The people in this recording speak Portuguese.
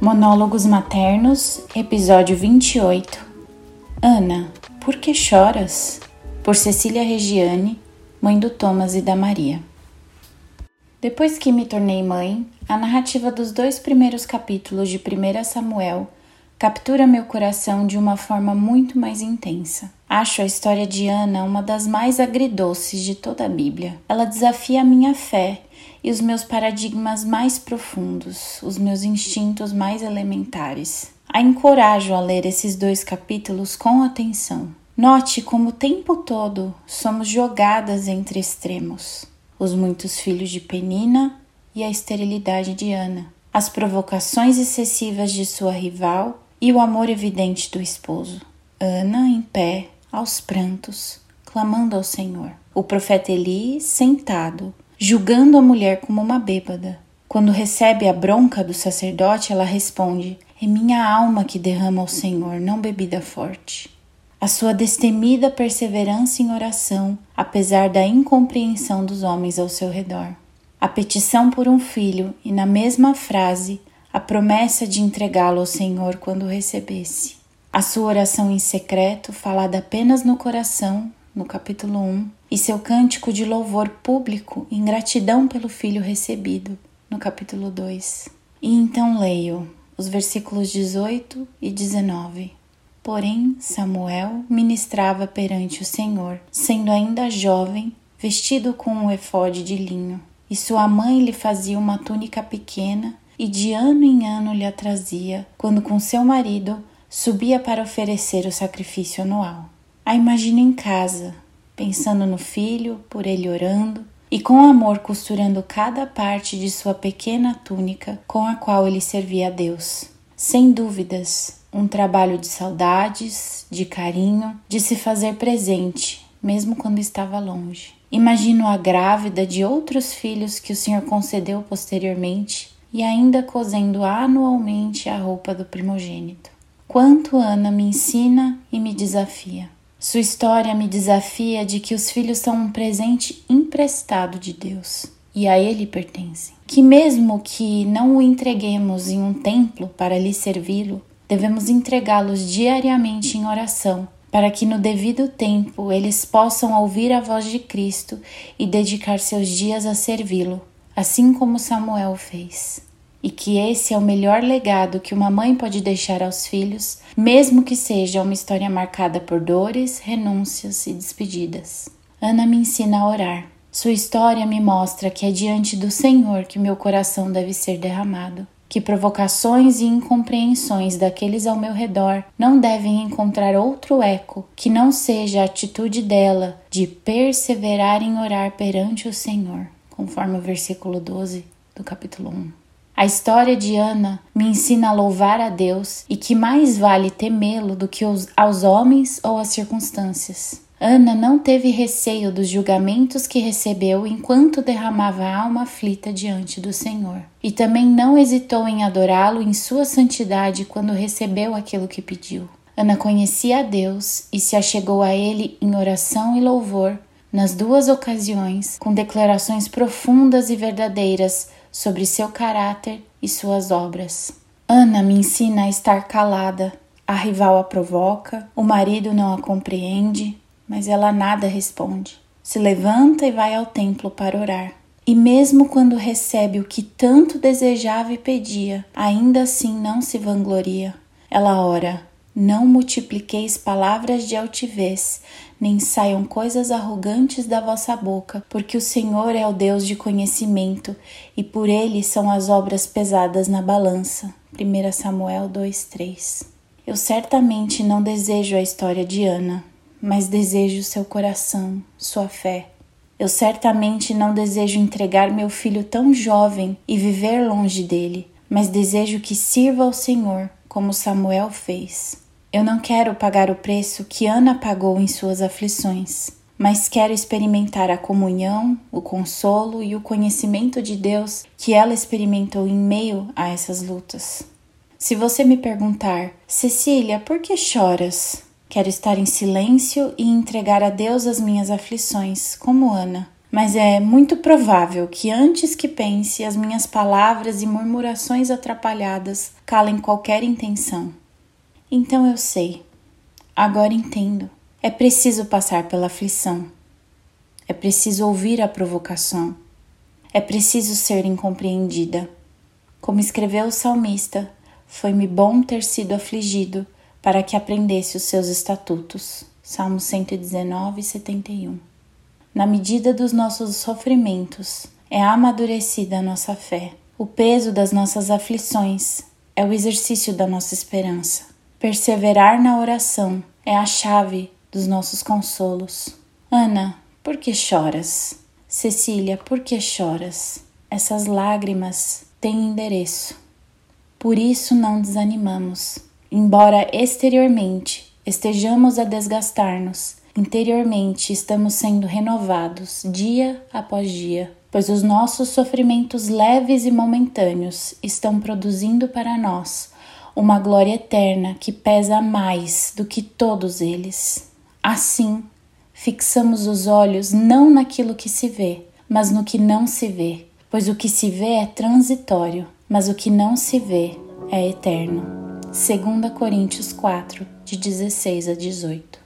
Monólogos Maternos, episódio 28. Ana, por que choras? Por Cecília Regiane, mãe do Thomas e da Maria. Depois que me tornei mãe, a narrativa dos dois primeiros capítulos de 1 Samuel captura meu coração de uma forma muito mais intensa. Acho a história de Ana uma das mais agridoces de toda a Bíblia. Ela desafia a minha fé e os meus paradigmas mais profundos, os meus instintos mais elementares. A encorajo a ler esses dois capítulos com atenção. Note como o tempo todo somos jogadas entre extremos: os muitos filhos de Penina e a esterilidade de Ana, as provocações excessivas de sua rival e o amor evidente do esposo. Ana em pé, aos prantos, clamando ao Senhor. O profeta Eli sentado, julgando a mulher como uma bêbada. Quando recebe a bronca do sacerdote, ela responde: É minha alma que derrama ao Senhor, não bebida forte. A sua destemida perseverança em oração, apesar da incompreensão dos homens ao seu redor. A petição por um filho e, na mesma frase, a promessa de entregá-lo ao Senhor quando o recebesse. A sua oração em secreto, falada apenas no coração, no capítulo 1, e seu cântico de louvor público em gratidão pelo filho recebido, no capítulo 2. E então leio os versículos 18 e 19. Porém, Samuel ministrava perante o Senhor, sendo ainda jovem, vestido com um efode de linho, e sua mãe lhe fazia uma túnica pequena e de ano em ano lhe a trazia, quando com seu marido subia para oferecer o sacrifício anual. A imagino em casa, pensando no filho, por ele orando, e com amor costurando cada parte de sua pequena túnica com a qual ele servia a Deus. Sem dúvidas, um trabalho de saudades, de carinho, de se fazer presente, mesmo quando estava longe. Imagino a grávida de outros filhos que o Senhor concedeu posteriormente e ainda cozendo anualmente a roupa do primogênito. Quanto Ana me ensina e me desafia. Sua história me desafia de que os filhos são um presente emprestado de Deus e a Ele pertencem. Que, mesmo que não o entreguemos em um templo para lhe servi-lo, devemos entregá-los diariamente em oração, para que no devido tempo eles possam ouvir a voz de Cristo e dedicar seus dias a servi-lo, assim como Samuel fez. E que esse é o melhor legado que uma mãe pode deixar aos filhos, mesmo que seja uma história marcada por dores, renúncias e despedidas. Ana me ensina a orar. Sua história me mostra que é diante do Senhor que meu coração deve ser derramado, que provocações e incompreensões daqueles ao meu redor não devem encontrar outro eco que não seja a atitude dela de perseverar em orar perante o Senhor conforme o versículo 12 do capítulo 1. A história de Ana me ensina a louvar a Deus e que mais vale temê-lo do que aos homens ou às circunstâncias. Ana não teve receio dos julgamentos que recebeu enquanto derramava a alma aflita diante do Senhor. E também não hesitou em adorá-lo em sua santidade quando recebeu aquilo que pediu. Ana conhecia a Deus e se achegou a ele em oração e louvor nas duas ocasiões, com declarações profundas e verdadeiras sobre seu caráter e suas obras. Ana me ensina a estar calada. A rival a provoca, o marido não a compreende, mas ela nada responde. Se levanta e vai ao templo para orar. E mesmo quando recebe o que tanto desejava e pedia, ainda assim não se vangloria. Ela ora: Não multipliqueis palavras de altivez, nem saiam coisas arrogantes da vossa boca, porque o Senhor é o Deus de conhecimento, e por ele são as obras pesadas na balança. 1 Samuel 2:3. Eu certamente não desejo a história de Ana, mas desejo seu coração, sua fé. Eu certamente não desejo entregar meu filho tão jovem e viver longe dele, mas desejo que sirva ao Senhor como Samuel fez. Eu não quero pagar o preço que Ana pagou em suas aflições, mas quero experimentar a comunhão, o consolo e o conhecimento de Deus que ela experimentou em meio a essas lutas. Se você me perguntar, Cecília, por que choras? Quero estar em silêncio e entregar a Deus as minhas aflições, como Ana. Mas é muito provável que antes que pense, as minhas palavras e murmurações atrapalhadas calem qualquer intenção. Então eu sei, agora entendo. É preciso passar pela aflição. É preciso ouvir a provocação. É preciso ser incompreendida. Como escreveu o salmista, foi-me bom ter sido afligido para que aprendesse os seus estatutos. Salmo 119, 71. Na medida dos nossos sofrimentos, é amadurecida a nossa fé. O peso das nossas aflições é o exercício da nossa esperança. Perseverar na oração é a chave dos nossos consolos. Ana, por que choras? Cecília, por que choras? Essas lágrimas têm endereço. Por isso não desanimamos Embora exteriormente estejamos a desgastar-nos, interiormente estamos sendo renovados dia após dia, pois os nossos sofrimentos leves e momentâneos estão produzindo para nós uma glória eterna que pesa mais do que todos eles. Assim, fixamos os olhos não naquilo que se vê, mas no que não se vê, pois o que se vê é transitório, mas o que não se vê é eterno. 2 Coríntios 4, de 16 a 18.